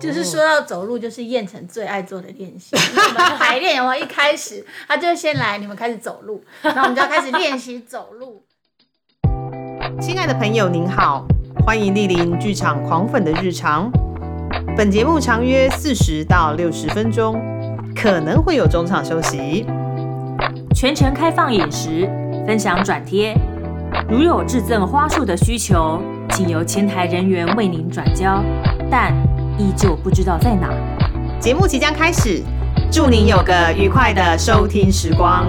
就是说到走路，就是燕城最爱做的练习。我们排练，然后一开始他就先来，你们开始走路，然后我们就要开始练习走路。亲爱的朋友，您好，欢迎莅临剧场狂粉的日常。本节目长约四十到六十分钟，可能会有中场休息。全程开放饮食，分享转贴。如有致赠花束的需求，请由前台人员为您转交，但依旧不知道在哪。节目即将开始，祝您有个愉快的收听时光。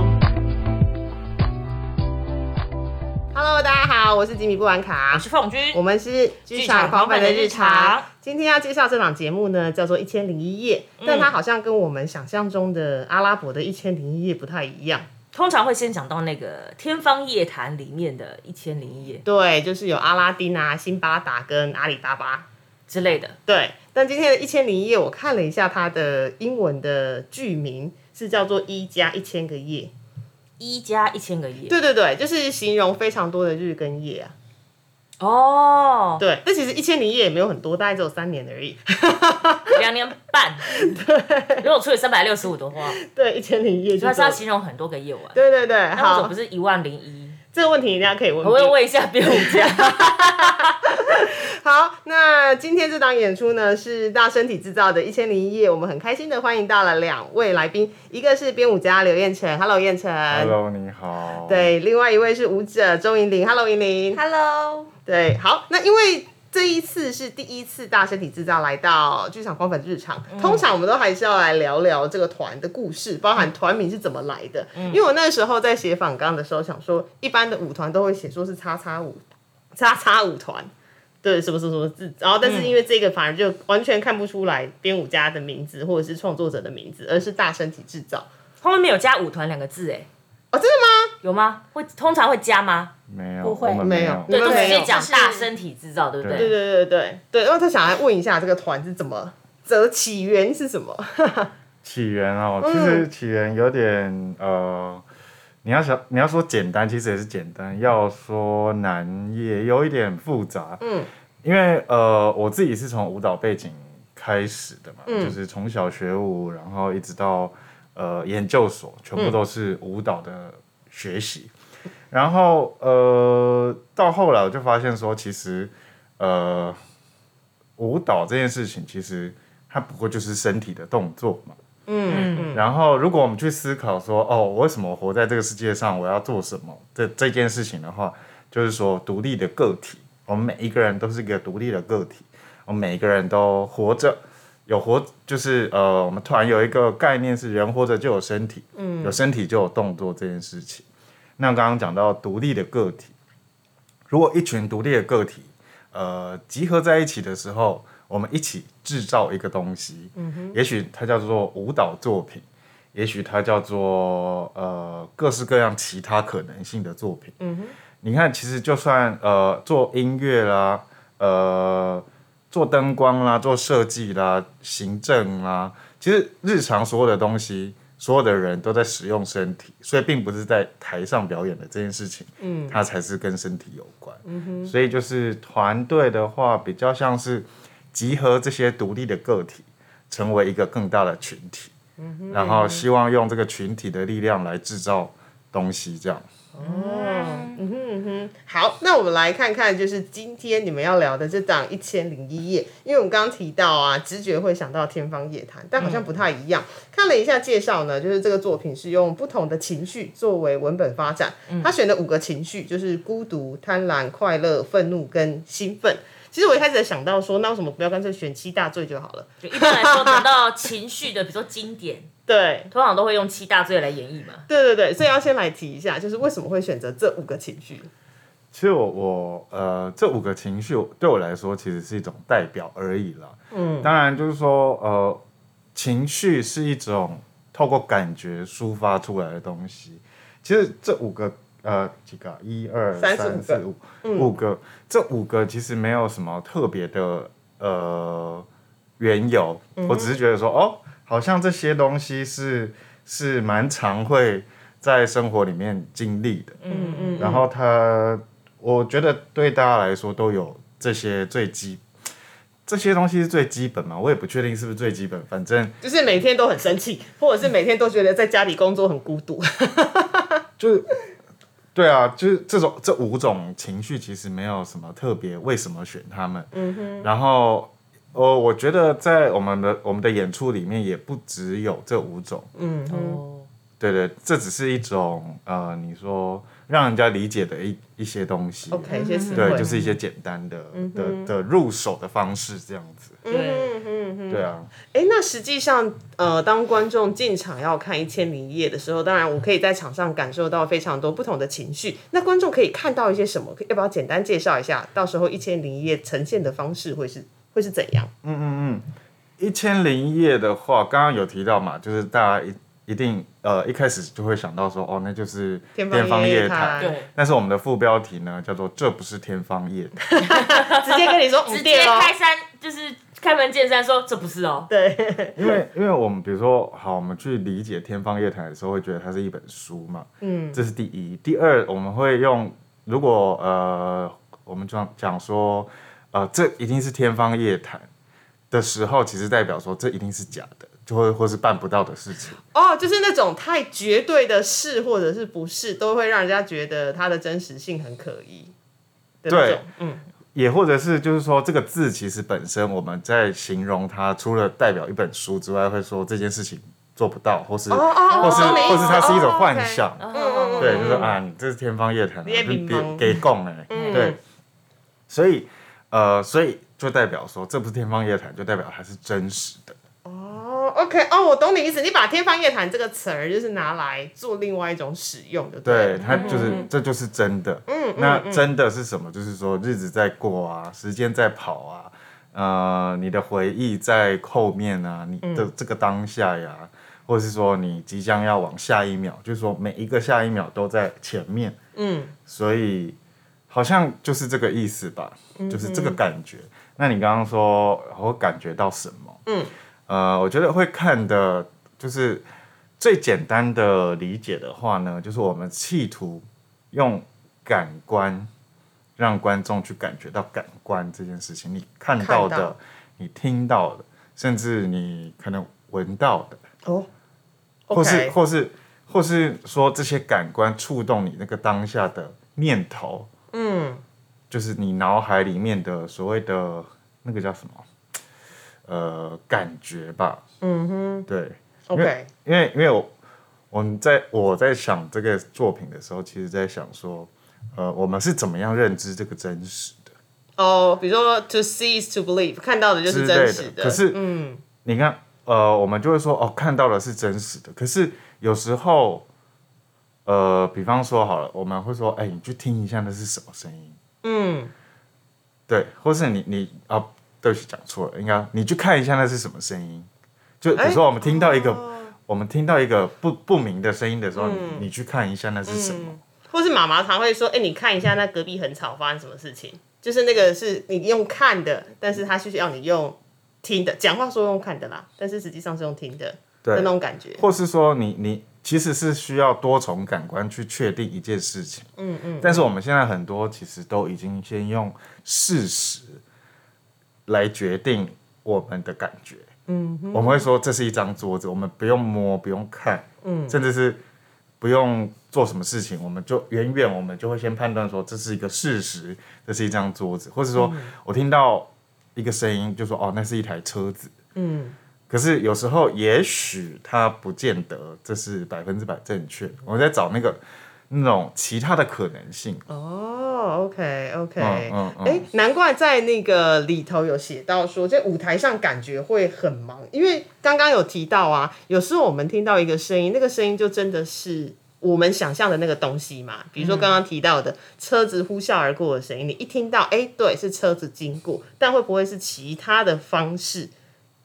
Hello，大家好，我是吉米布兰卡，我是凤君，我们是剧场狂粉的日常。今天要介绍这档节目呢，叫做《一千零一夜》，但它好像跟我们想象中的阿拉伯的一千零一夜不太一样。通常会先讲到那个《天方夜谭》里面的一千零一夜，对，就是有阿拉丁啊、辛巴达跟阿里巴巴之类的。对，但今天的一千零一夜，我看了一下它的英文的剧名是叫做“一加一千个夜”，一加一千个夜。对对对，就是形容非常多的日跟夜啊。哦，对，但其实一千零一夜也没有很多，大概只有三年而已。两年半，对，如果除以三百六十五的话，对，一千零一夜，它是要形容很多个夜晚。对对对，那为什么不是一万零一？这个问题人家可以问。我会问一下编舞家。好，那今天这档演出呢是大身体制造的《一千零一夜》，我们很开心的欢迎到了两位来宾，一个是编舞家刘彦辰，Hello，彦辰，Hello，你好。对，另外一位是舞者周莹玲，Hello，莹玲，Hello。对，好，那因为。这一次是第一次大身体制造来到剧场光粉日常，通常我们都还是要来聊聊这个团的故事，包含团名是怎么来的。因为我那时候在写访纲的时候想说，一般的舞团都会写说是叉叉舞，叉叉舞团，对，什么什么什么字，然后但是因为这个反而就完全看不出来编舞家的名字或者是创作者的名字，而是大身体制造，后面没有加舞团两个字，哎。哦，真的吗？有吗？会通常会加吗？没有，不会，没有。对，都直接讲大身体制造，对不对？对对对对对。然后他想来问一下，这个团是怎么，这起源是什么？起源哦，其实起源有点呃，你要想你要说简单，其实也是简单；要说难，也有一点复杂。嗯，因为呃，我自己是从舞蹈背景开始的嘛，就是从小学舞，然后一直到。呃，研究所全部都是舞蹈的学习，然后呃，到后来我就发现说，其实呃，舞蹈这件事情其实它不过就是身体的动作嘛。嗯嗯。然后，如果我们去思考说，哦，我为什么活在这个世界上，我要做什么这这件事情的话，就是说，独立的个体，我们每一个人都是一个独立的个体，我们每一个人都活着。有活就是呃，我们突然有一个概念是人活着就有身体，嗯，有身体就有动作这件事情。那刚刚讲到独立的个体，如果一群独立的个体呃集合在一起的时候，我们一起制造一个东西，嗯哼，也许它叫做舞蹈作品，也许它叫做呃各式各样其他可能性的作品，嗯哼。你看，其实就算呃做音乐啦，呃。做灯光啦，做设计啦，行政啦，其实日常所有的东西，所有的人都在使用身体，所以并不是在台上表演的这件事情，嗯，它才是跟身体有关。嗯哼，所以就是团队的话，比较像是集合这些独立的个体，成为一个更大的群体，嗯哼，然后希望用这个群体的力量来制造东西，这样。哦，嗯哼嗯哼，好，那我们来看看，就是今天你们要聊的这档《一千零一夜》，因为我们刚刚提到啊，直觉会想到《天方夜谭》，但好像不太一样。看了一下介绍呢，就是这个作品是用不同的情绪作为文本发展，他选了五个情绪就是孤独、贪婪、快乐、愤怒跟兴奋。其实我一开始想到说，那为什么不要干脆选七大罪就好了？就一般来说，谈到情绪的，比如说经典。对，通常都会用七大罪来演绎嘛。对对对，所以要先来提一下，就是为什么会选择这五个情绪。其实我我呃，这五个情绪对我来说，其实是一种代表而已啦。嗯，当然就是说，呃，情绪是一种透过感觉抒发出来的东西。其实这五个呃几个，一二三四五五个，这五个其实没有什么特别的呃缘由，我只是觉得说哦。好像这些东西是是蛮常会在生活里面经历的，嗯嗯，然后他，我觉得对大家来说都有这些最基这些东西是最基本嘛，我也不确定是不是最基本，反正就是每天都很生气，或者是每天都觉得在家里工作很孤独。就是，对啊，就是这种这五种情绪其实没有什么特别，为什么选他们？嗯哼。然后，呃，我觉得在我们的我们的演出里面也不只有这五种，嗯哼，哦，对对，这只是一种呃，你说让人家理解的一一些东西。OK，一些词对，就是一些简单的、的的入手的方式，这样子。嗯对，哼哼。对啊，哎，那实际上，呃，当观众进场要看《一千零一夜》的时候，当然我可以在场上感受到非常多不同的情绪。那观众可以看到一些什么？要不要简单介绍一下？到时候《一千零一夜》呈现的方式会是会是怎样？嗯嗯嗯一千零一夜的话，刚刚有提到嘛，就是大家一一定呃一开始就会想到说，哦，那就是天天方夜谭。谭。对，但是我们的副标题呢，叫做“这不是天方夜谭 直接跟你说，直接直接哦。开山就是开门见山说这不是哦，对，”，因为因为我们比如说，好，我们去理解天方夜谭的时候，会觉得它是一本书嘛，嗯。这是第一。第二，我们会用如果呃，我们讲讲说，呃，这一定是天方夜谭的时候，其实代表说这一定是假的，就会或是办不到的事情。哦，就是那种太绝对的是或者是不是，都会让人家觉得它的真实性很可疑对。嗯，也或者是就是说，这个字其实本身我们在形容它，除了代表一本书之外，会说这件事情做不到，或是、哦哦，或是或是它是一种哦幻想。嗯嗯嗯，对，就是啊，你这是天方夜谭、啊，你别别给供哎，嗯对，所以呃，所以就代表说这不是天方夜谭，就代表它是真实的。哦，OK，哦，我懂你意思。你把“天方夜谭”这个词儿，就是拿来做另外一种使用的，对，它就是、这就是真的。嗯，那嗯真的是什么？就是说日子在过啊，时间在跑啊，呃，你的回忆在后面啊，你嗯的这个当下呀，或者是说你即将要往下一秒，就是说每一个下一秒都在前面，嗯所以好像就是这个意思吧，嗯就是这个感觉。那你刚刚说我感觉到什么？嗯，呃，我觉得会看的，就是最简单的理解的话呢，就是我们企图用感官让观众去感觉到感官这件事情，你看到的，到你听到的，甚至你可能闻到的，哦或是或是或是说这些感官触动你那个当下的念头，嗯就是你脑海里面的所谓的那个叫什么？呃，感觉吧。嗯哼对，，OK，因为因为我我们在我在想这个作品的时候，其实在想说，呃，我们是怎么样认知这个真实的哦，比如说 to see is to believe，看到的就是真类实的。可是，嗯你看，呃，我们就会说，哦，看到的是真实的。可是有时候，呃，比方说好了，我们会说，哎，你去听一下那是什么声音。嗯对，或是你你啊，对不起，讲错了，应该你去看一下那是什么声音。就比如说我们听到一个，我们听到一个不不明的声音的时候，你你去看一下那是什么。嗯，或是妈妈常会说，哎，你看一下那隔壁很吵，发生什么事情？就是那个是你用看的，但是他是要你用听的，讲话说用看的啦，但是实际上是用听的的对那，种感觉。或是说你你其实是需要多重感官去确定一件事情。嗯嗯，但是我们现在很多其实都已经先用事实来决定我们的感觉。嗯我们会说这是一张桌子，我们不用摸，不用看，嗯甚至是不用做什么事情，我们就远远我们就会先判断说这是一个事实，这是一张桌子，或者说、我听到一个声音，就说哦那是一台车子。嗯可是有时候，也许它不见得这是百分之百正确。我们在找那个那种其他的可能性。哦，OK OK，嗯嗯嗯哎，难怪在那个里头有写到说，在舞台上感觉会很忙，因为刚刚有提到啊，有时候我们听到一个声音，那个声音就真的是我们想象的那个东西嘛。比如说刚刚提到的车子呼啸而过的声音，你一听到，哎，对，是车子经过，但会不会是其他的方式？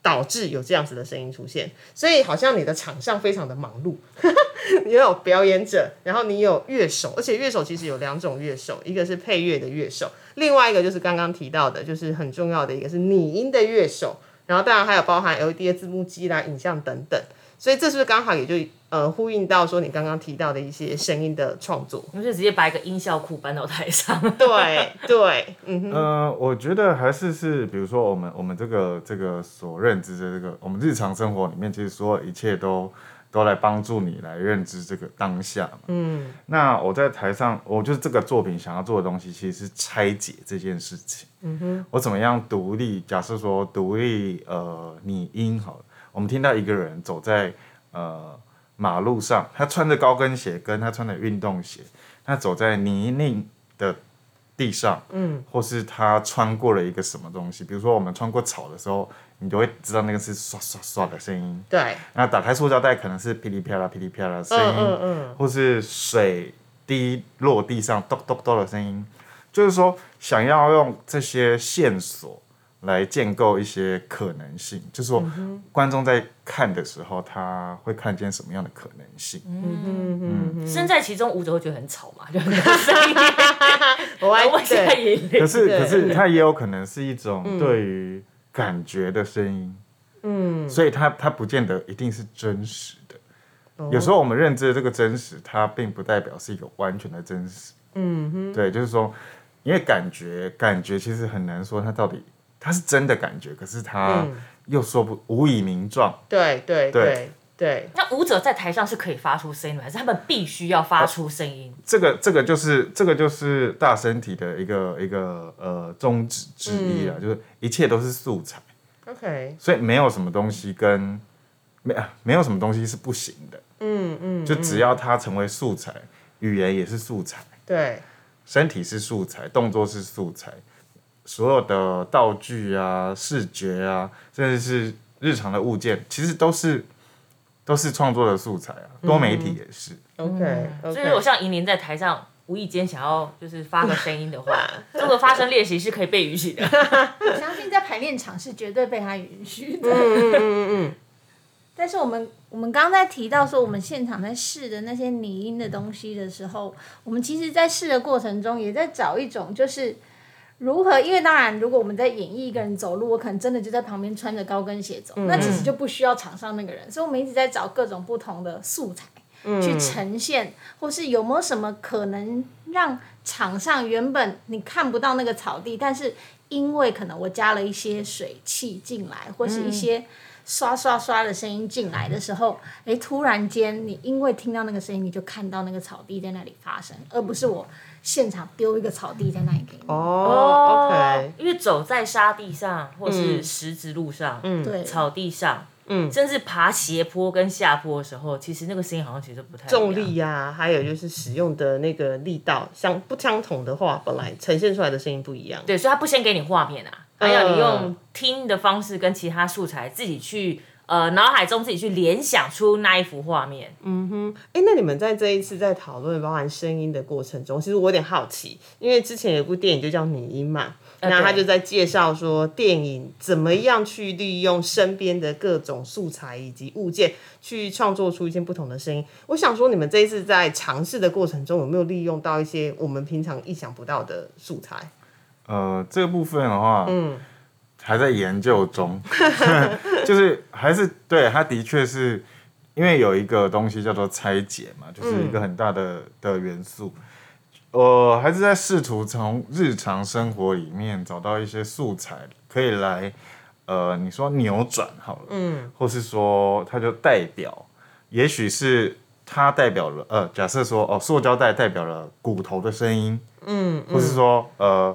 导致有这样子的声音出现，所以好像你的场上非常的忙碌，你有表演者，然后你有乐手，而且乐手其实有两种乐手，一个是配乐的乐手，另外一个就是刚刚提到的，就是很重要的一个是拟音的乐手，然后当然还有包含 LED 的字幕机啦、影像等等。所以这是不是刚好也就呃呼应到说你刚刚提到的一些声音的创作？我们就直接把一个音效库搬到台上。对对，嗯哼，呃，我觉得还是是，比如说我们我们这个这个所认知的这个，我们日常生活里面，其实所有一切都都来帮助你来认知这个当下嘛。嗯，那我在台上，我就是这个作品想要做的东西，其实是拆解这件事情。嗯哼，我怎么样独立？假设说独立，呃，拟音好了，我们听到一个人走在呃马路上，他穿着高跟鞋，跟他穿的运动鞋，他走在泥泞的地上，嗯，或是他穿过了一个什么东西，比如说我们穿过草的时候，你就会知道那个是刷刷刷的声音。对，那打开塑胶袋可能是噼里啪啦噼里啪啦的声音，嗯嗯或是水滴落地上咚咚咚的声音，就是说想要用这些线索来建构一些可能性，就是说观众在看的时候他会看见什么样的可能性。嗯嗯身在其中，舞者会觉得很吵嘛，就很 多声音，我还我现在对，也可是可是它也有可能是一种对于感觉的声音，嗯，所以它它不见得一定是真实的。有时候我们认知的这个真实，它并不代表是一个完全的真实。嗯哼，对，就是说，因为感觉感觉其实很难说它到底它是真的感觉，可是它又说不无以名状。对对对。对对，那舞者在台上是可以发出声音的，还是他们必须要发出声音？这个这个就是这个就是大身体的一个一个呃宗旨之一啊，就是一切都是素材。OK，所以没有什么东西跟没啊没有什么东西是不行的，嗯嗯，就只要它成为素材，语言也是素材，对，身体是素材，动作是素材，所有的道具啊、视觉啊，甚至是日常的物件，其实都是都是创作的素材啊，多媒体也是。OK，所以如果像银铃在台上无意间想要就是发个声音的话，这个发声练习是可以被允许的。我相信在排练场是绝对被他允许的。嗯嗯嗯嗯。但是我们我们刚刚在提到说，我们现场在试的那些拟音的东西的时候，我们其实，在试的过程中，也在找一种就是如何，因为当然，如果我们在演绎一个人走路，我可能真的就在旁边穿着高跟鞋走，那其实就不需要场上那个人，所以我们一直在找各种不同的素材。去呈现，或是有没有什么可能让场上原本你看不到那个草地，但是因为可能我加了一些水汽进来，或是一些刷刷刷的声音进来的时候，诶，突然间你因为听到那个声音，你就看到那个草地在那里发生，而不是我现场丢一个草地在那里给你。哦，OK，因为走在沙地上，或是石子路上，嗯对，草地上，嗯，甚至爬斜坡跟下坡的时候，其实那个声音好像其实不太重力呀、还有就是使用的那个力道相不相同的话，本来呈现出来的声音不一样。对，所以他不先给你画面啊，他要你用听的方式跟其他素材自己去呃脑海中自己去联想出那一幅画面。嗯哼哎，那你们在这一次在讨论包含声音的过程中，其实我有点好奇，因为之前有部电影就叫《拟音》嘛，那他就在介绍说电影怎么样去利用身边的各种素材以及物件去创作出一些不同的声音。我想说，你们这一次在尝试的过程中，有没有利用到一些我们平常意想不到的素材？呃，这个部分的话，嗯，还在研究中，就是还是对，它的确是因为有一个东西叫做拆解嘛，就是一个很大的、的元素。我还是在试图从日常生活里面找到一些素材，可以来，呃，你说扭转好了，嗯，或是说它就代表，也许是它代表了，呃，假设说哦，塑胶袋代表了骨头的声音，嗯，或是说呃，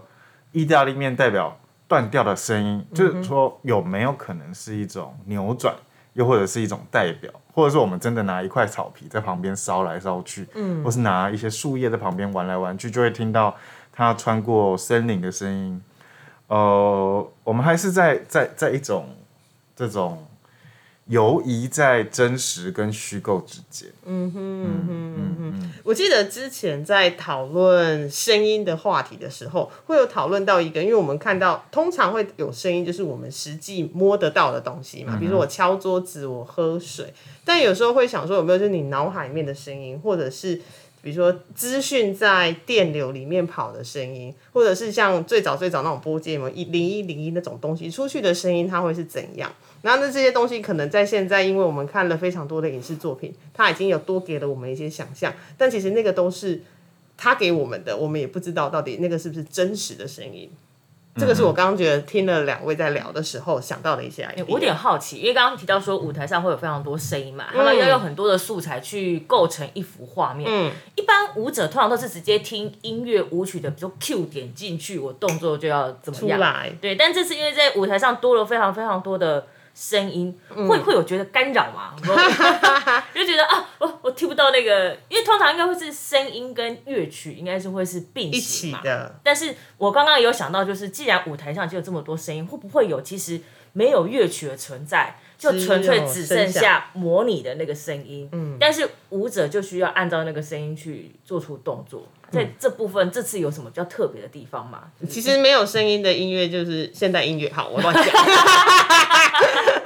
意大利面代表断掉的声音，就是说有没有可能是一种扭转，又或者是一种代表，或者是我们真的拿一块草皮在旁边烧来烧去，嗯，或是拿一些树叶在旁边玩来玩去，就会听到它穿过森林的声音。呃，我们还是在在在一种这种游移在真实跟虚构之间。嗯哼哼哼哼我记得之前在讨论声音的话题的时候，会有讨论到一个，因为我们看到通常会有声音，就是我们实际摸得到的东西嘛，比如说我敲桌子，我喝水，但有时候会想说有没有就是你脑海里面的声音，或者是。比如说资讯在电流里面跑的声音，或者是像最早最早那种波接有没有一零一零一那种东西出去的声音，它会是怎样？然后那这些东西可能在现在，因为我们看了非常多的影视作品，它已经有多给了我们一些想象，但其实那个都是他给我们的，我们也不知道到底那个是不是真实的声音。这个是我刚刚觉得听了两位在聊的时候想到的一些 idea。我有点好奇，因为刚刚提到说舞台上会有非常多声音嘛，他们要用很多的素材去构成一幅画面。嗯，一般舞者通常都是直接听音乐舞曲的，比如说 Q 点进去，我动作就要怎么样。出来对，但这次因为在舞台上多了非常非常多的声音，会会有觉得干扰吗？就觉得啊，我我听不到那个，因为通常应该会是声音跟乐曲应该是会是并行嘛。起的，但是我刚刚也有想到，就是既然舞台上就有这么多声音，会不会有其实没有乐曲的存在，就纯粹只剩下模拟的那个声音？嗯，但是舞者就需要按照那个声音去做出动作。在这部分，这次有什么比较特别的地方吗？其实没有声音的音乐就是现代音乐。好，我乱讲。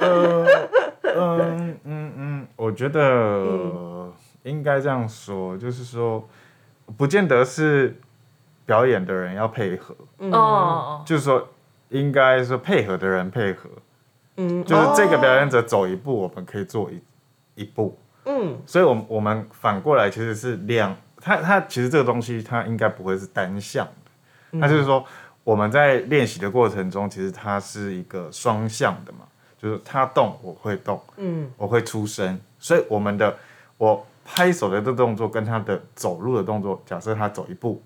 呃，嗯嗯嗯，我觉得应该这样说，就是说，不见得是表演的人要配合，哦，就是说，应该说配合的人配合，嗯，就是这个表演者走一步，我们可以做一一步，嗯，所以，我们我们反过来其实是两，他他其实这个东西它应该不会是单向的，它就是说我们在练习的过程中，其实它是一个双向的嘛，就是他动我会动，嗯，我会出声，所以我们的我拍手的这个动作跟他的走路的动作，假设他走一步，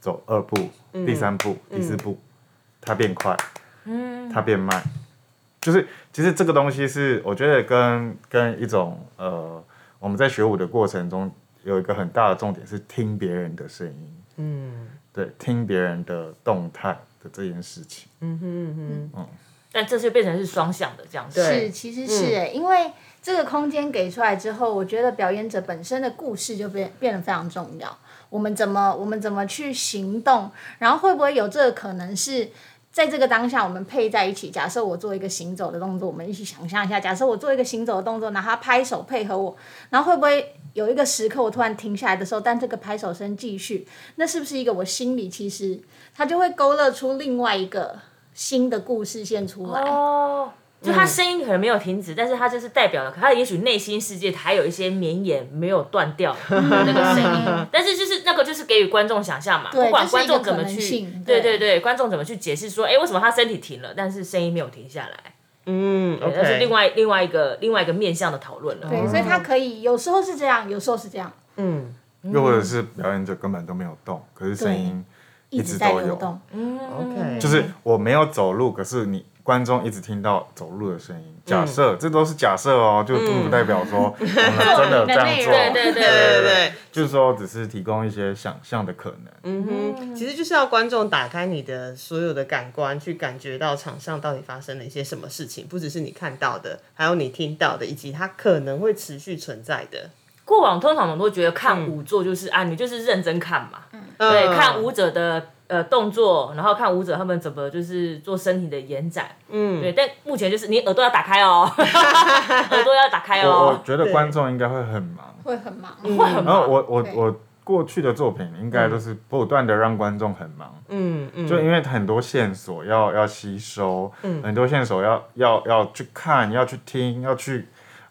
走二步，第三步，第四步，他变快，嗯，他变慢，就是其实这个东西是我觉得跟跟一种呃我们在学舞的过程中有一个很大的重点是听别人的声音，嗯。对，听别人的动态的这件事情，嗯哼嗯哼，但这就变成是双向的这样子。是，其实是哎、因为这个空间给出来之后，我觉得表演者本身的故事就变变得非常重要。我们怎么我们怎么去行动，然后会不会有这个可能是？在这个当下，我们配在一起。假设我做一个行走的动作，我们一起想象一下。假设我做一个行走的动作，然后拍手配合我，然后会不会有一个时刻我突然停下来的时候，但这个拍手声继续，那是不是一个我心里其实它就会勾勒出另外一个新的故事线出来？哦，就他声音可能没有停止，但是他就是代表了他也许内心世界还有一些绵延没有断掉的那个声音，但是就是那个就是给予观众想象嘛，不管观众怎么去，对。对对对，观众怎么去解释说，哎，为什么他身体停了，但是声音没有停下来，嗯对那是另外另外一个另外一个面向的讨论了。对，所以他可以有时候是这样，有时候是这样，嗯。又或者是表演者根本都没有动，可是声音一直都有，流动。，OK，就是我没有走路，可是你观众一直听到走路的声音。假设、这都是假设哦，就并不代表说 我们真的有这样做。对对对对对对，就是说只是提供一些想象的可能。嗯哼，其实就是要观众打开你的所有的感官，去感觉到场上到底发生了一些什么事情，不只是你看到的，还有你听到的，以及它可能会持续存在的。过往通常我们都觉得看舞作就是、啊，你就是认真看嘛，嗯对，嗯看舞者的呃动作，然后看舞者他们怎么就是做身体的延展，嗯，对。但目前就是你耳朵要打开哦，耳朵要打开我我哦，觉得观众应该会很忙，会很忙，会很忙。然后我我对我过去的作品应该都是不断的让观众很忙，嗯嗯，就因为很多线索要要吸收，很多线索要要要去看，要去听，要去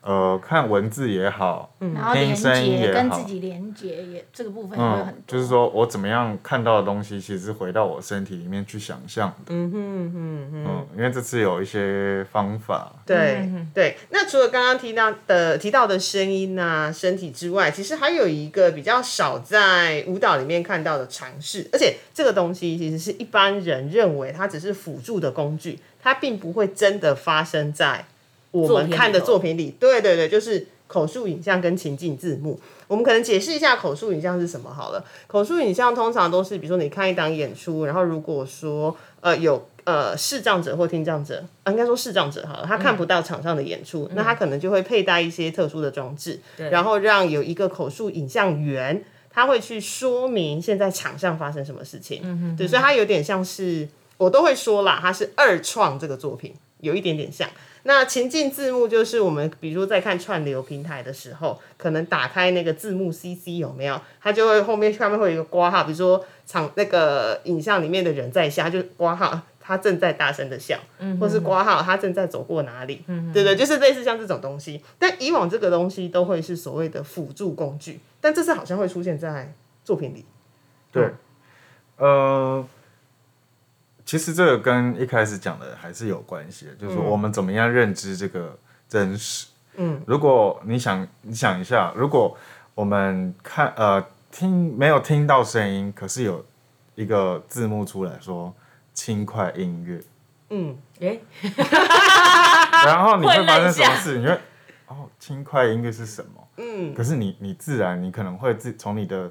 呃看文字也好，然后连听声音接也好跟自己连接也这个部分也会很嗯，，就是说我怎么样看到的东西，其实是回到我身体里面去想象的。嗯哼哼哼。嗯，因为这次有一些方法，对对，那除了刚刚提到的提到的声音啊、身体之外，其实还有一个比较少在舞蹈里面看到的尝试，而且这个东西其实是一般人认为它只是辅助的工具，它并不会真的发生在我们看的作品里。对对对，就是口述影像跟情境字幕。我们可能解释一下口述影像是什么好了。口述影像通常都是，比如说你看一档演出，然后如果说呃有呃视障者或听障者，呃、应该说视障者好了，他看不到场上的演出，那他可能就会佩戴一些特殊的装置，然后让有一个口述影像员。他会去说明现在场上发生什么事情，对，所以他有点像是我都会说啦，他是二创这个作品，有一点点像。那情境字幕就是我们，比如说在看串流平台的时候，可能打开那个字幕 CC 有没有？它就会后面下面会有一个挂号，比如说场那个影像里面的人在下，就挂号，他正在大声的笑，或是挂号他正在走过哪里，对对，就是类似像这种东西。但以往这个东西都会是所谓的辅助工具，但这次好像会出现在作品里。对，呃，其实这个跟一开始讲的还是有关系的，就是说我们怎么样认知这个真实。嗯，如果你想你想一下，如果我们看呃听没有听到声音，可是有一个字幕出来说轻快音乐，嗯，诶，然后你会发生什么事？你会哦，轻快音乐是什么？嗯，可是你你自然你可能会自从你的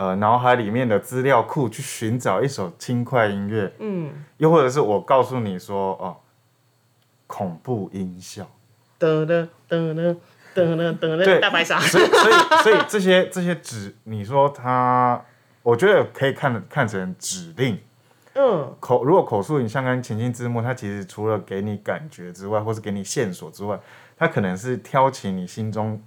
呃脑海里面的资料库去寻找一首轻快音乐，嗯，又或者是我告诉你说哦，恐怖音效，噔噔噔噔噔噔噔对噔，大白鲨，所以所以所以这些这些指，你说它，我觉得可以看看成指令。嗯口如果口述影像跟情境字幕，它其实除了给你感觉之外，或是给你线索之外，它可能是挑起你心中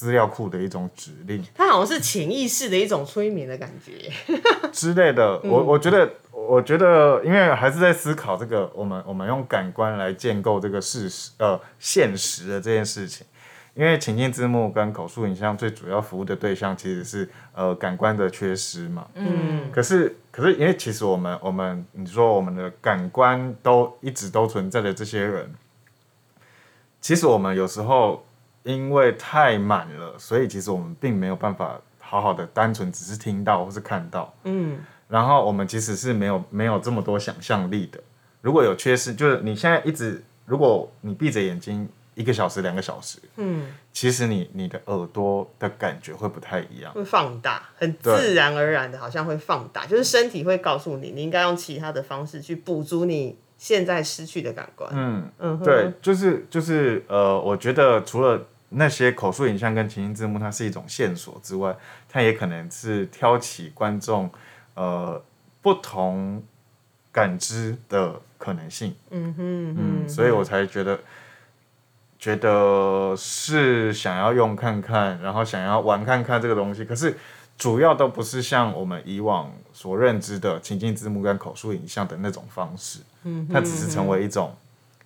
资料库的一种指令。它好像是潜意识的一种催眠的感觉。之类的，我我觉得，我觉得，因为还是在思考这个，我们我们用感官来建构这个事实，呃，现实的这件事情。因为情境字幕跟口述影像最主要服务的对象其实是呃感官的缺失嘛。嗯可是可是因为其实我们我们你说我们的感官都一直都存在的这些人，其实我们有时候因为太满了，所以其实我们并没有办法好好的单纯只是听到或是看到。嗯然后我们其实是没有没有这么多想象力的。如果有缺失，就是你现在一直，如果你闭着眼睛一个小时、两个小时，嗯，其实你你的耳朵的感觉会不太一样。会放大，很自然而然的，好像会放大，就是身体会告诉你，你应该用其他的方式去补足你现在失去的感官。嗯，嗯，对，就是就是呃，我觉得除了那些口述影像跟情境字幕，它是一种线索之外，它也可能是挑起观众呃不同感知的可能性。嗯哼嗯，所以我才觉得，觉得是想要用看看，然后想要玩看看这个东西。可是主要都不是像我们以往所认知的情境字幕跟口述影像的那种方式，嗯，它只是成为一种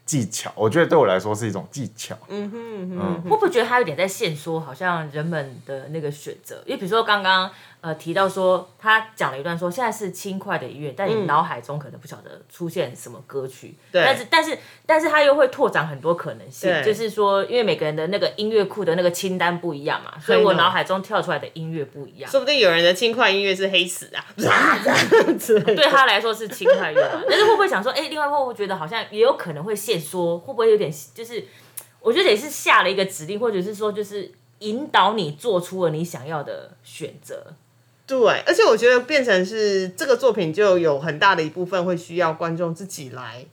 技巧。我觉得对我来说是一种技巧。嗯哼嗯哼会不会觉得他有点在限缩，好像人们的那个选择？因为比如说刚刚呃提到说，他讲了一段说现在是轻快的音乐，但你脑海中可能不晓得出现什么歌曲，对但是但是但是他又会拓展很多可能性，对就是说，因为每个人的那个音乐库的那个清单不一样嘛，所以我脑海中跳出来的音乐不一样。说不定有人的轻快音乐是黑死啊。对他来说是轻快乐嘛，但是会不会想说，哎、另外会不会觉得好像也有可能会限缩，会不会有点就是，我觉得也是下了一个指令，或者是说就是引导你做出了你想要的选择。对，而且我觉得变成是这个作品就有很大的一部分会需要观众自己来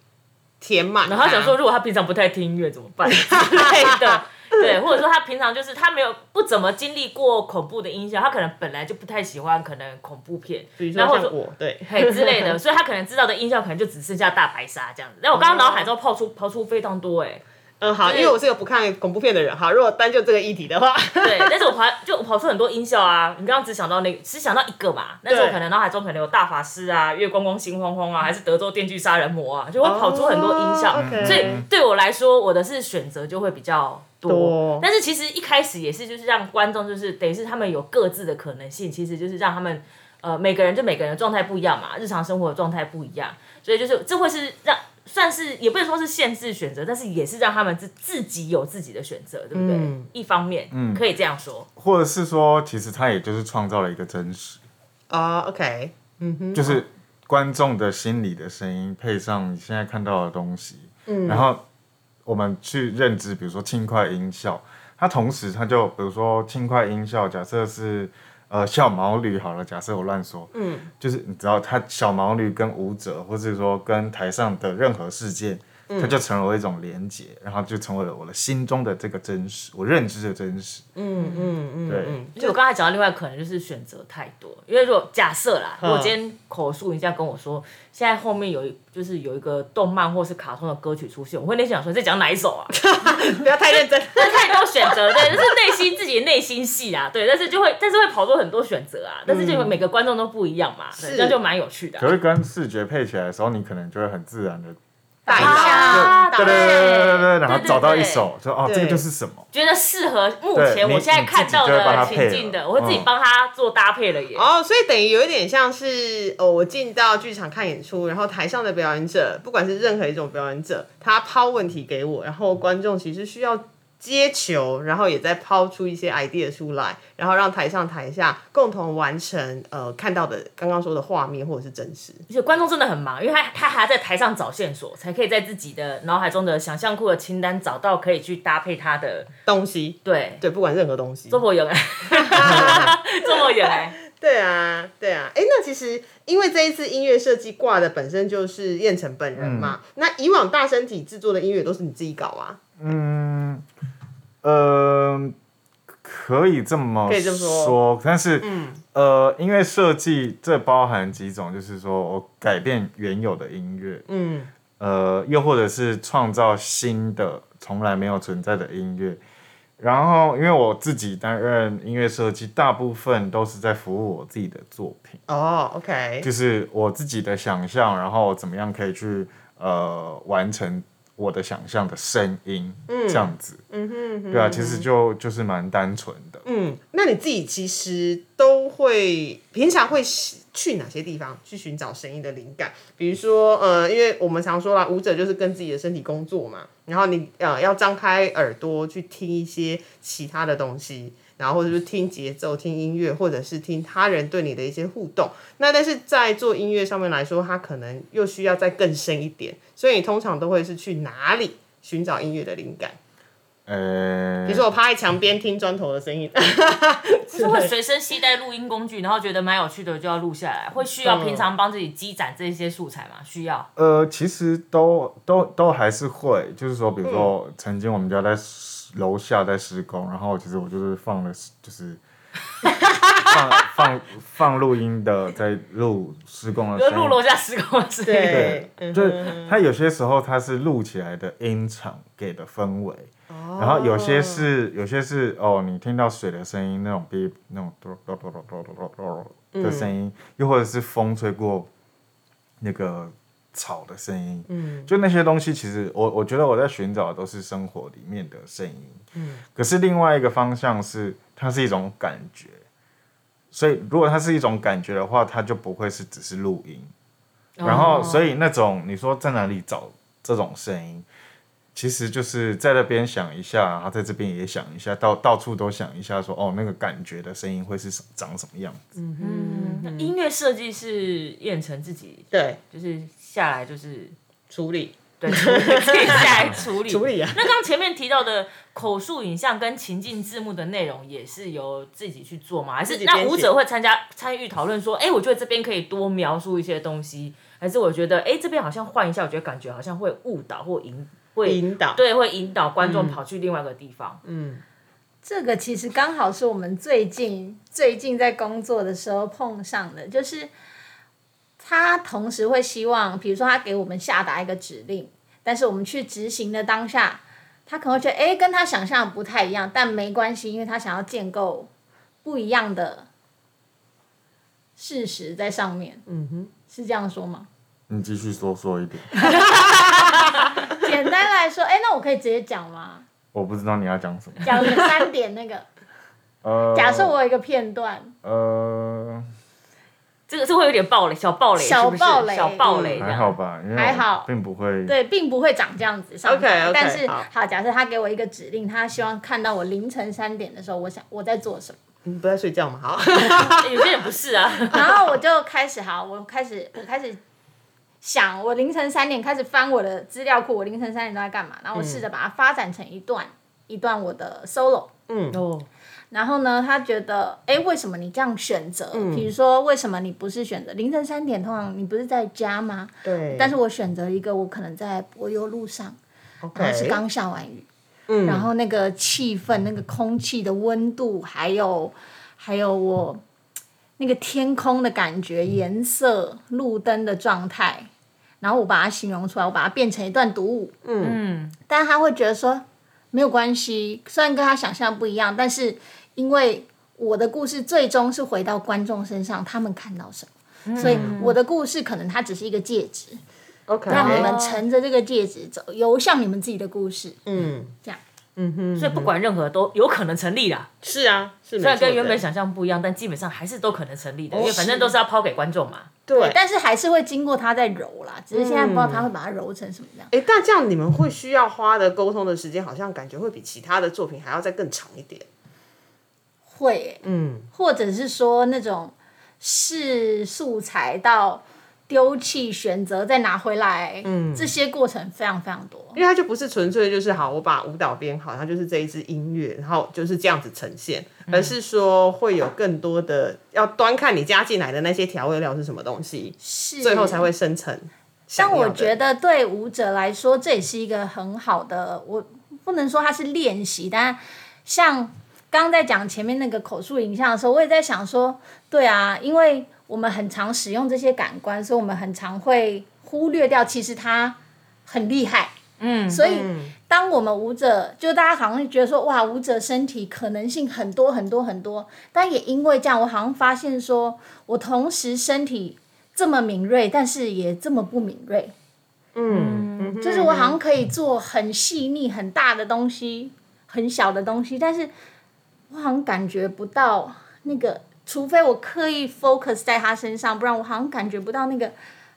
填满。然后他想说，如果他平常不太听音乐怎么办之类的。对，或者说他平常就是他没有不怎么经历过恐怖的音效，他可能本来就不太喜欢可能恐怖片，比如说说像我，对，嘿之类的，所以他可能知道的音效可能就只剩下大白鲨这样子。但我刚刚脑海中抛出抛出非常多哎、嗯，好，因为我是个不看恐怖片的人，哈，如果单就这个议题的话，对，但是我跑就我跑出很多音效啊，你刚刚只想到那个，只想到一个嘛，但是我可能脑海中可能有大法师啊、月光光心慌慌啊，还是德州电锯杀人魔啊，就会跑出很多音效，所以对我来说，我的是选择就会比较多。多。但是其实一开始也是就是让观众就是等于是他们有各自的可能性，其实就是让他们呃每个人就每个人的状态不一样嘛，日常生活的状态不一样，所以就是这会是让。算是也不能说是限制选择，但是也是让他们自自己有自己的选择，对不对？嗯一方面，嗯可以这样说。或者是说，其实他也就是创造了一个真实，啊，OK，嗯哼，就是观众的心理的声音配上你现在看到的东西，嗯然后我们去认知，比如说轻快音效，它同时它就比如说轻快音效，假设是呃小毛驴好了，假设我乱说，嗯，就是你知道他小毛驴跟舞者，或者说跟台上的任何事件它就成为一种连接，然后就成为了我的心中的这个真实，我认知的真实。嗯嗯嗯，对嗯，就我刚才讲到另外可能就是选择太多，因为如果假设啦，如果今天口述你这样跟我说，现在后面有一就是有一个动漫或是卡通的歌曲出现，我会内心想说你在讲哪一首啊？不要太认真。但太多选择，对，就是内心自己内心戏啊，对，但是就会但是会跑出很多选择啊，但是就每个观众都不一样嘛，对是这样就蛮有趣的啊、可是跟视觉配起来的时候，你可能就会很自然的，大啊象，对对对对对对，然后找到一首，说哦，这个就是什么。觉得适合目前我现在看到的情境的，我会自己嗯帮他做搭配了耶。哦，所以等于有一点像是哦，我进到剧场看演出，然后台上的表演者，不管是任何一种表演者，他抛问题给我，然后观众其实需要接球，然后也在抛出一些 idea 出来，然后让台上台下共同完成呃看到的刚刚说的画面或者是真实。而且观众真的很忙，因为他他还要在台上找线索，才可以在自己的脑海中的想象库的清单找到可以去搭配他的东西，对。对，不管任何东西。这么远哎，这么远哎，对啊，对啊，哎，那其实因为这一次音乐设计挂的本身就是燕城本人嘛，那以往大身体制作的音乐都是你自己搞啊？嗯，呃，可以这么可以这么说但是，呃，音乐设计这包含几种，就是说我改变原有的音乐，嗯，呃，又或者是创造新的从来没有存在的音乐。然后，因为我自己担任音乐设计，大部分都是在服务我自己的作品。哦，OK，就是我自己的想象，然后怎么样可以去呃完成我的想象的声音，这样子，嗯哼哼对啊，其实就就是蛮单纯的。嗯，那你自己其实都会平常会去哪些地方去寻找声音的灵感？比如说，呃，因为我们常说啦，舞者就是跟自己的身体工作嘛，然后你呃要张开耳朵去听一些其他的东西，然后或者是听节奏、听音乐，或者是听他人对你的一些互动。那但是在做音乐上面来说，它可能又需要再更深一点，所以你通常都会是去哪里寻找音乐的灵感？呃，比如说我趴在墙边听砖头的声音，就是会随身携带录音工具，然后觉得蛮有趣的就要录下来，会需要平常帮自己积攒这些素材吗？需要。呃，其实都都都还是会，就是说，比如说，曾经我们家在楼下在施工，然后其实我就是放了，就是 放放放录音的，在录施工的就声音。录楼下施工的声音。对对，就是它有些时候它是录起来的音场给的氛围，哦然后有些是有些是哦，你听到水的声音那种哔那种哆哆哆哆哆哆哆嗯的声音，又或者是风吹过那个草的声音，嗯。就那些东西，其实我我觉得我在寻找的都是生活里面的声音，嗯，可是另外一个方向是它是一种感觉，所以如果它是一种感觉的话，它就不会是只是录音。然后，所以那种你说在哪里找这种声音，其实就是在那边想一下，然后在这边也想一下，到到处都想一下说哦，那个感觉的声音会是什长什么样子？嗯，那音乐设计是燕城自己对，就是下来就是处理。对处理自己下来处理。处理啊，那刚刚前面提到的口述影像跟情境字幕的内容，也是由自己去做吗？还是那舞者会参加参与讨论说，哎、我觉得这边可以多描述一些东西，还是我觉得，哎、这边好像换一下，我觉得感觉好像会误导或引会引导，对，会引导观众跑去另外一个地方。嗯，这个其实刚好是我们最近最近在工作的时候碰上的，就是他同时会希望，比如说他给我们下达一个指令，但是我们去执行的当下，他可能会觉得，哎，跟他想象不太一样，但没关系，因为他想要建构不一样的事实在上面。嗯哼，是这样说吗？你继续说说一点，简单来说，哎，那我可以直接讲吗？我不知道你要讲什么。讲个三点那个，呃，假设我有一个片段，呃这个是会有点暴雷，小暴雷，小暴雷小暴雷。还好吧，还好我并不会。对，并不会长这样子上 OK，OK，但是好假设他给我一个指令，他希望看到我凌晨三点的时候，我想我在做什么，你不在睡觉吗？好，欸 有些人不是啊，然后我就开始好，我开始我开始想，我凌晨三点开始翻我的资料库，我凌晨三点都在干嘛？然后我试着把它发展成一段一段我的 solo。嗯哦，然后呢，他觉得，哎，为什么你这样选择？嗯比如说，为什么你不是选择凌晨三点？通常你不是在家吗？对，但是我选择一个，我可能在柏油路上然后是刚下完雨，嗯然后那个气氛、那个空气的温度，还有还有我那个天空的感觉、颜色、路灯的状态，然后我把它形容出来，我把它变成一段读物。嗯，但他会觉得说没有关系，虽然跟他想象不一样，但是因为我的故事最终是回到观众身上，他们看到什么，所以我的故事可能它只是一个戒指，OK，让你们乘着这个戒指走，游向你们自己的故事，嗯。这样。嗯哼，所以不管任何都有可能成立啦。是啊，是虽然跟原本想想象不一样，但基本上还是都可能成立的，因为反正都是要抛给观众嘛。对，但是还是会经过他在揉啦，只是现在不知道他会把它揉成什么样。哎，但这样你们会需要花的沟通的时间，好像感觉会比其他的作品还要再更长一点。会欸、嗯，或者是说那种试素材到丢弃、选择再拿回来，嗯，这些过程非常非常多。因为它就不是纯粹就是好，我把舞蹈编好，它就是这一支音乐，然后就是这样子呈现，而是说会有更多的要端看你加进来的那些调味料是什么东西，是最后才会生成。但我觉得，得对舞者来说，这也是一个很好的，我不能说它是练习，但像刚刚在讲前面那个口述影像的时候，我也在想说，对啊，因为我们很常使用这些感官，所以我们很常会忽略掉其实它很厉害。嗯，所以，当我们舞者，就大家好像会觉得说，哇，舞者身体可能性很多很多很多，但也因为这样，我好像发现说，我同时身体这么敏锐，但是也这么不敏锐，嗯，就是我好像可以做很细腻、很大的东西，很小的东西，但是我好像感觉不到那个，除非我刻意 focus 在他身上，不然我好像感觉不到那个。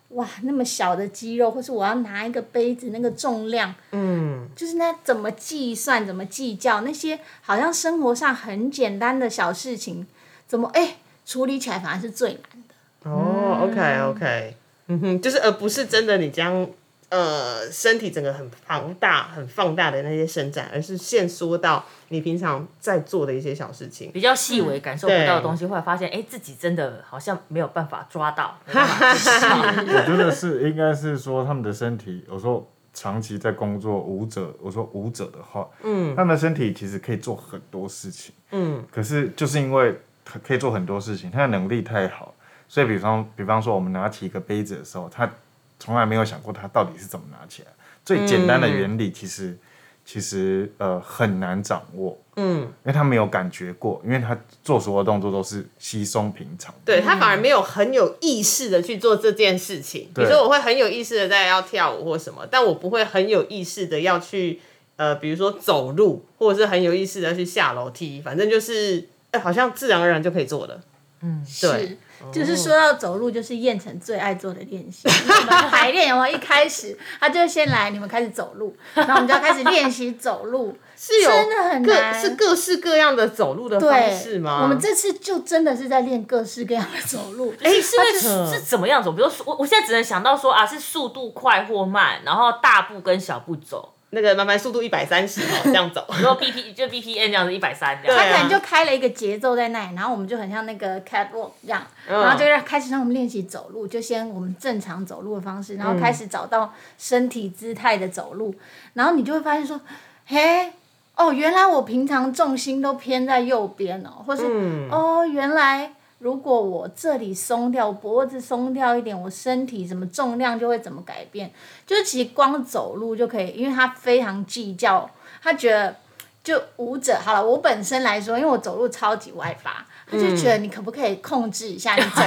哇，那么小的肌肉，或是我要拿一个杯子那个重量，嗯，就是那怎么计算、怎么计较那些好像生活上很简单的小事情，怎么哎、处理起来反而是最难的。哦，OK OK，嗯哼，就是而不是真的你将呃身体整个很庞大、很放大的那些伸展，而是限缩到你平常在做的一些小事情。比较细微感受不到的东西，后来发现，哎，自己真的好像没有办法抓到。我觉得是应该是说他们的身体，有时候长期在工作舞者，我说舞者的话，嗯，他们的身体其实可以做很多事情，嗯，可是就是因为他可以做很多事情，他的能力太好，所以比方比方说我们拿起一个杯子的时候，他从来没有想过他到底是怎么拿起来，最简单的原理其实、其实呃很难掌握，嗯，因为他没有感觉过，因为他做所有动作都是稀松平常。对他反而没有很有意识的去做这件事情。比如说，我会很有意识的在要跳舞或什么，但我不会很有意识的要去呃，比如说走路，或者是很有意识的去下楼梯，反正就是哎、好像自然而然就可以做了。嗯对。是，就是说到走路，就是燕城最爱做的练习。我们排练有没有？一开始他就先来，你们开始走路，然后我们就要开始练习走路。是有真的很各难是各式各样的走路的方式吗？我们这次就真的是在练各式各样的走路。哎，是那是怎么样走？比如说，我我现在只能想到说啊，是速度快或慢，然后大步跟小步走，那个慢慢速度一百三十哦，这样走。然后 B P 就 B P N 这样子一百三这样。他可能就开了一个节奏在那里，然后我们就很像那个 catwalk 这样，嗯然后就让开始让我们练习走路，就先我们正常走路的方式，然后开始找到身体姿态的走路，然后你就会发现说，嘿，哦，原来我平常重心都偏在右边哦，或是、嗯哦，原来。如果我这里松掉，脖子松掉一点，我身体什么重量就会怎么改变。就是其实光走路就可以，因为他非常计较，他觉得就舞者好了，我本身来说，因为我走路超级外八，他就觉得你可不可以控制一下你走？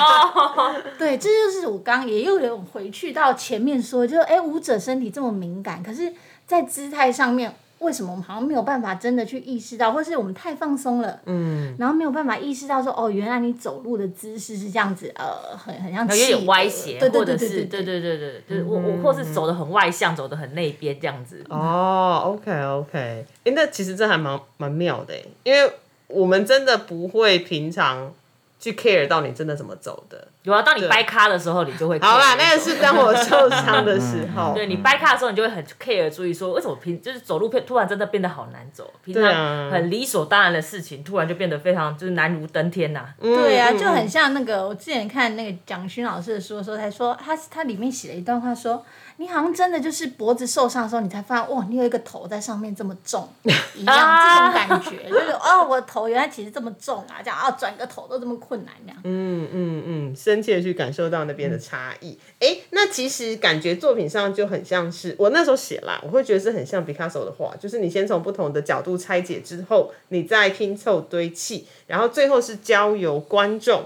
对，这就是我刚刚也又有回去到前面说，就哎、舞者身体这么敏感，可是，在姿态上面。为什么我们好像没有办法真的去意识到，或是我们太放松了，嗯，然后没有办法意识到说，哦，原来你走路的姿势是这样子，呃，很很像有点歪斜，对对或者对对是对对对对，就是我我或是走的很外向，走的很内边这样子。哦，OK OK，哎、那其实这还蛮蛮妙的哎，因为我们真的不会平常去 care 到你真的怎么走的。有啊，当你掰咖的时候，你就会好啦，那个是当我受伤的时候。对你掰卡的时候，你就会很 care，注意说为什么平就是走路变突然真的变得好难走，平常很理所当然的事情，突然就变得非常就是难如登天呐、对啊，嗯就很像那个我之前看那个蒋勋老师的书的时候，才说他他里面写了一段话说，你好像真的就是脖子受伤的时候，你才发现哇，你有一个头在上面这么重一样，这种感觉就是哦，我的头原来其实这么重啊，这样啊转个头都这么困难这样。嗯嗯嗯，深切去感受到那边的差异。哎、那其实感觉作品上就很像是我那时候写啦，我会觉得是很像毕卡索的画，就是你先从不同的角度拆解之后，你再拼凑堆砌，然后最后是交由观众。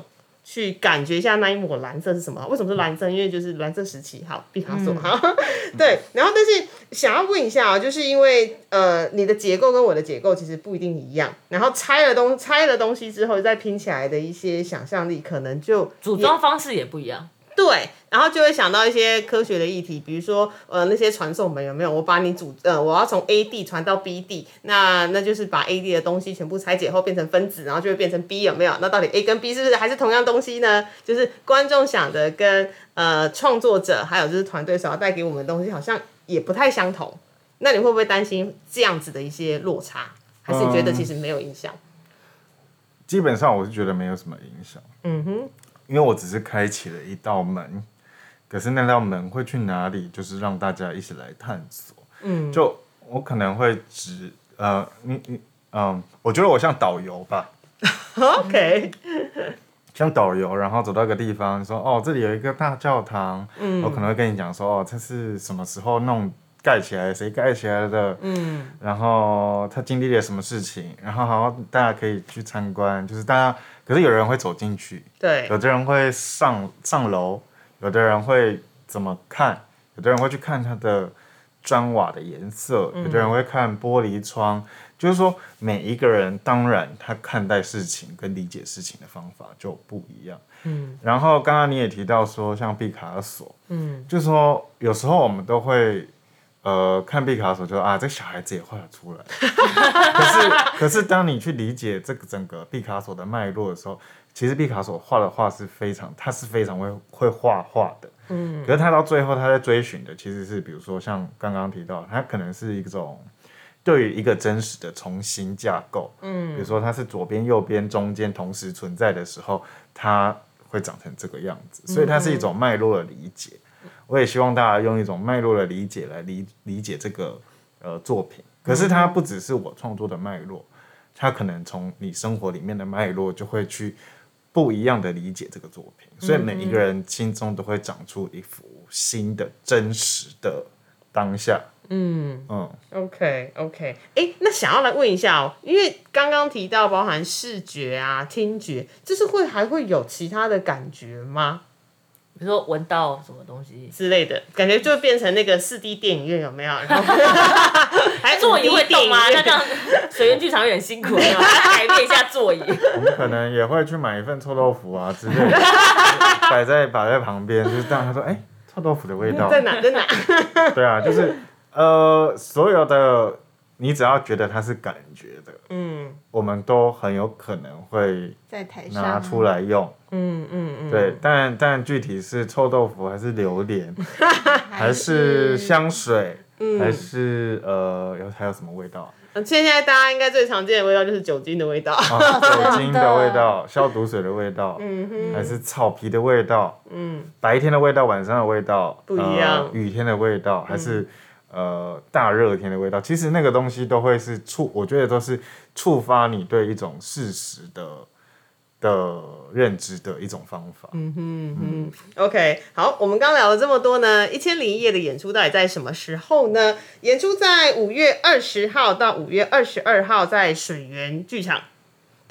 去感觉一下那一抹蓝色是什么？为什么是蓝色？因为就是蓝色时期，好，毕卡索，好，对。然后，但是想要问一下啊，就是因为呃，你的结构跟我的结构其实不一定一样，然后拆了东拆了东西之后，再拼起来的一些想象力，可能就组装方式也不一样。对，然后就会想到一些科学的议题，比如说呃那些传送门有没有？我把你组呃我要从 A 地传到 B 地，那那就是把 A 地的东西全部拆解后变成分子，然后就会变成 B 有没有？那到底 A 跟 B 是不是还是同样东西呢？就是观众想的跟呃创作者还有就是团队所要带给我们的东西好像也不太相同。那你会不会担心这样子的一些落差？还是你觉得其实没有影响？基本上我是觉得没有什么影响，嗯哼，因为我只是开启了一道门，可是那道门会去哪里，就是让大家一起来探索。嗯，就我可能会指呃，你你嗯，我觉得我像导游吧，OK，像导游，然后走到一个地方，说哦，这里有一个大教堂，嗯，我可能会跟你讲说，哦，这是什么时候弄盖起来的，谁盖起来的，嗯，然后他经历了什么事情，然后好大家可以去参观，就是大家，可是有人会走进去，对。有的人会上上楼，有的人会怎么看，有的人会去看他的砖瓦的颜色，有的人会看玻璃窗，就是说每一个人当然他看待事情跟理解事情的方法就不一样。嗯，然后刚刚你也提到说像毕卡索，嗯，就是说有时候我们都会。呃，看毕卡索就说啊，这小孩子也画得出来。可是，可是当你去理解这个整个毕卡索的脉络的时候，其实毕卡索画的画是非常，他是非常会会画画的。嗯，可是他到最后他在追寻的其实是，比如说像刚刚提到，他可能是一种对于一个真实的重新架构。嗯，比如说它是左边、右边、中间同时存在的时候，它会长成这个样子，所以它是一种脉络的理解。我也希望大家用一种脉络的理解来理理解这个呃作品。可是它不只是我创作的脉络，它可能从你生活里面的脉络就会去不一样的理解这个作品，所以每一个人心中都会长出一幅新的真实的当下。嗯嗯，OK OK，哎，那想要来问一下哦，因为刚刚提到包含视觉啊、听觉，就是会还会有其他的感觉吗比如说闻到什么东西，之类的？感觉就会变成那个四 D 电影院有没有？然后 还座椅会动吗？5D 那这样水源剧场有点辛苦，要改变一下座椅。我们可能也会去买一份臭豆腐啊之类的，摆在摆在旁边，就是让他说，哎、臭豆腐的味道。在哪在哪？对啊，就是呃，所有的你只要觉得它是感觉的，嗯。我们都很有可能会在台上拿出来用。嗯嗯嗯，对，但但具体是臭豆腐还是榴莲，还 还是香水，还是呃有还有什么味道现在大家应该最常见的味道就是酒精的味道。啊酒精的味道，消毒水的味道，嗯哼，还是草皮的味道，嗯。白天的味道，晚上的味道不一样。呃雨天的味道，还是、呃大热天的味道，其实那个东西都会是触，我觉得都是触发你对一种事实的的认知的一种方法。嗯哼 OK，好，我们刚聊了这么多呢，《一千零一夜》的演出到底在什么时候呢？演出在五月二十号到五月二十二号，在水源剧场。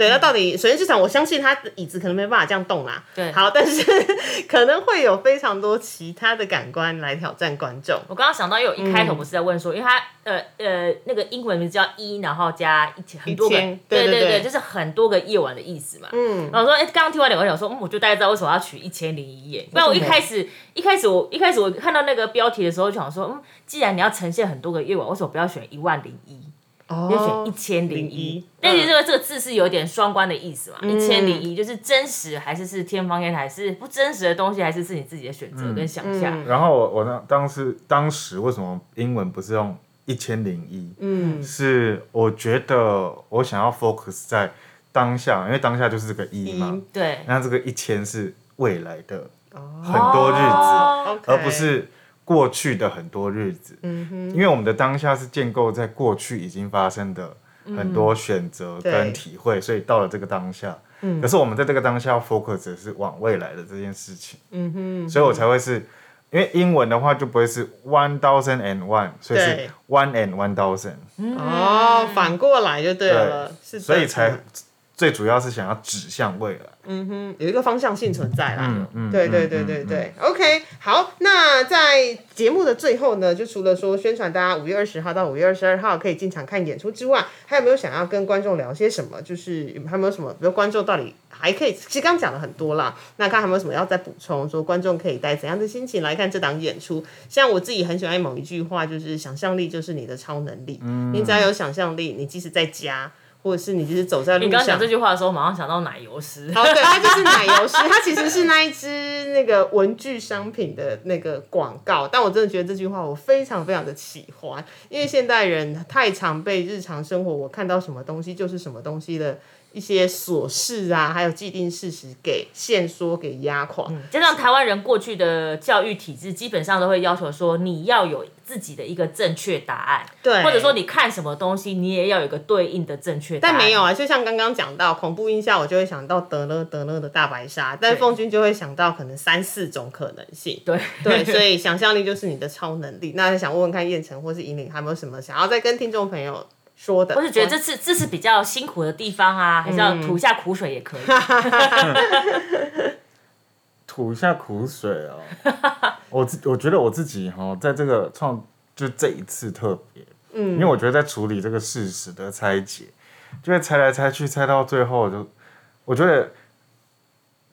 对，那到底首先剧场，我相信他的椅子可能没办法这样动啦。对好，但是 可能会有非常多其他的感官来挑战观众。我刚刚想到，因为我一开头不是在问说，因为它呃呃那个英文名字叫一，然后加一千很多个，对对对对就是很多个夜晚的意思嘛。嗯，然后我说，哎、刚刚听完两个，我想说，嗯，我就大概知道为什么要取一千零一夜。不然我一开始一开始我一开始我看到那个标题的时候，就想说，嗯，既然你要呈现很多个夜晚，为什么不要选一万零一？你就选一千零一。一。但其实这个这个字是有点双关的意思嘛，一千零一就是真实还是是天方夜谭，是不真实的东西，还是是你自己的选择跟想象？然后我我那当时当时为什么英文不是用一千零一？嗯，是我觉得我想要 focus 在当下，因为当下就是这个一嘛，一对，那这个一千是未来的很多日子，而不是过去的很多日子。因为我们的当下是建构在过去已经发生的很多选择跟体会，所以到了这个当下，可是我们在这个当下要 focus 的是往未来的这件事情。嗯哼，所以我才会是。因为英文的话就不会是 one thousand and one，所以是 one and one thousand，哦，反过来就对了，是所以才最主要是想要指向未来。嗯哼有一个方向性存在啦。嗯嗯对对对嗯嗯对对、o k 好，那在节目的最后呢，就除了说宣传大家五月二十号到五月二十二号可以进场看演出之外，还有没有想要跟观众聊些什么？就是还有没有什么，比如观众到底还可以，其实刚刚讲了很多啦，那看还有没有什么要再补充，说观众可以带怎样的心情来看这档演出？像我自己很喜欢某一句话，就是想象力就是你的超能力，你只要有想象力，你即使在家。或者是你就是走在路上你刚刚讲这，句话的时候，马上想到奶油师。哦，对，它就是奶油师，它其实是那一只那个文具商品的那个广告。但我真的觉得这句话我非常非常的喜欢，因为现代人太常被日常生活我看到什么东西就是什么东西的一些琐事啊，还有既定事实给限缩给压垮。加上台湾人过去的教育体制，基本上都会要求说，你要有自己的一个正确答案，对，或者说你看什么东西，你也要有一个对应的正确答案。但没有啊，就像刚刚讲到恐怖音效，我就会想到德勒德勒的大白鲨，但凤君就会想到可能三四种可能性。对对，所以想象力就是你的超能力。那想问问看，燕城或是引领，还有没有什么想要再跟听众朋友说的？我是觉得这次这是比较辛苦的地方啊，还是要吐一下苦水也可以。吐一下苦水哦。我自我觉得我自己哈，在这个创就这一次特别，嗯，因为我觉得在处理这个事实的拆解，就会猜来猜去，猜到最后就，我觉得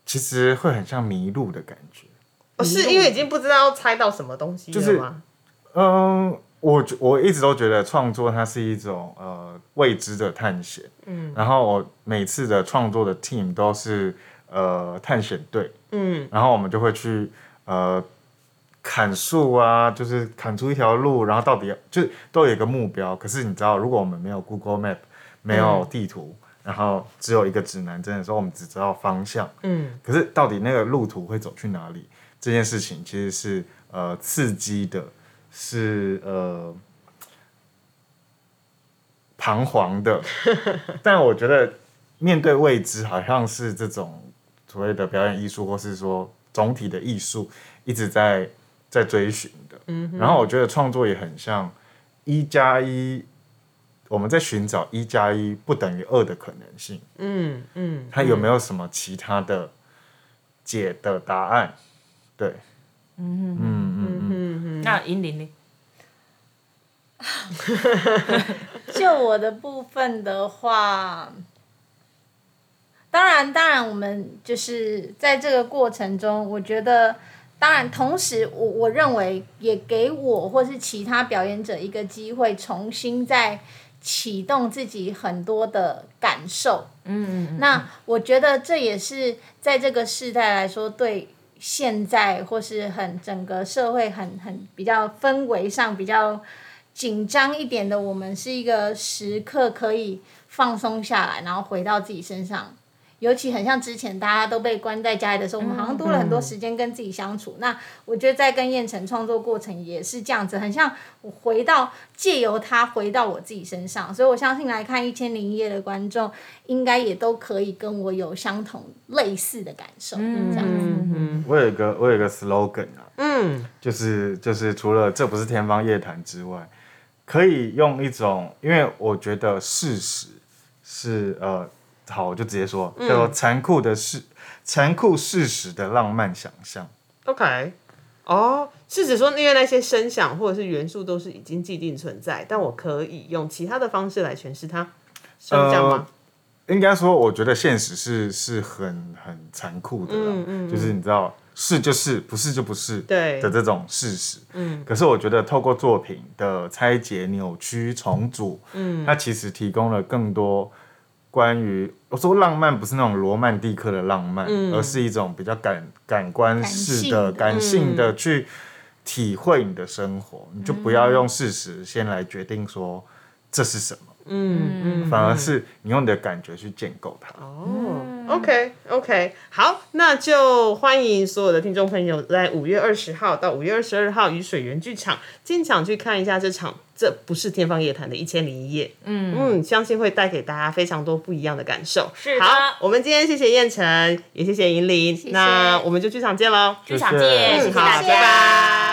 其实会很像迷路的感觉。哦是因为已经不知道要猜到什么东西了就是吗？嗯，我我一直都觉得创作它是一种呃未知的探险，嗯，然后我每次的创作的 team 都是呃探险队，嗯，然后我们就会去呃砍树啊，就是砍出一条路，然后到底要就都有一个目标。可是你知道，如果我们没有 Google Map，没有地图，然后只有一个指南针的时候，我们只知道方向，嗯，可是到底那个路途会走去哪里？这件事情其实是呃刺激的，是呃彷徨的。但我觉得面对未知，好像是这种所谓的表演艺术，或是说总体的艺术，一直在在追寻的。嗯，然后我觉得创作也很像一加一，我们在寻找一加一不等于二的可能性。嗯嗯，它有没有什么其他的解的答案？对，嗯嗯嗯那银铃呢？就我的部分的话，当然，当然，我们就是在这个过程中，我觉得，当然，同时，我我认为也给我或是其他表演者一个机会，重新再启动自己很多的感受。嗯嗯那我觉得这也是在这个时代来说，对现在或是很整个社会很很比较氛围上比较紧张一点的，我们是一个时刻可以放松下来，然后回到自己身上。尤其很像之前大家都被关在家里的时候，我们好像多了很多时间跟自己相处。那我觉得在跟燕城创作过程也是这样子，很像我回到借由他回到我自己身上，所以我相信来看《一千零一夜》的观众应该也都可以跟我有相同类似的感受，这样子。嗯我有一个我有一个 slogan 啊，嗯，就是就是除了这不是天方夜谭之外，可以用一种，因为我觉得事实是呃，好，我就直接说叫做残酷的事，残酷事实的浪漫想象。OK，哦，是指说因为那些声响或者是元素都是已经既定存在，但我可以用其他的方式来诠释它，是这样吗？应该说，我觉得现实是是很很残酷的啦，嗯嗯就是你知道，是就是，不是就不是对的这种事实。嗯，可是我觉得透过作品的拆解、扭曲、重组，嗯，它其实提供了更多关于我说浪漫不是那种罗曼蒂克的浪漫，而是一种比较感感官式的、感感性的去体会你的生活，你就不要用事实先来决定说这是什么。嗯嗯，反而是你用你的感觉去建构它。哦，OK OK，好，那就欢迎所有的听众朋友在五月二十号到五月二十二号与水源剧场进场去看一下这场《这不是天方夜谭》的一千零一夜。嗯嗯，相信会带给大家非常多不一样的感受。是的好，我们今天谢谢燕城，也谢谢银玲，那我们就剧场见喽。剧场见，谢谢谢谢好，拜。拜。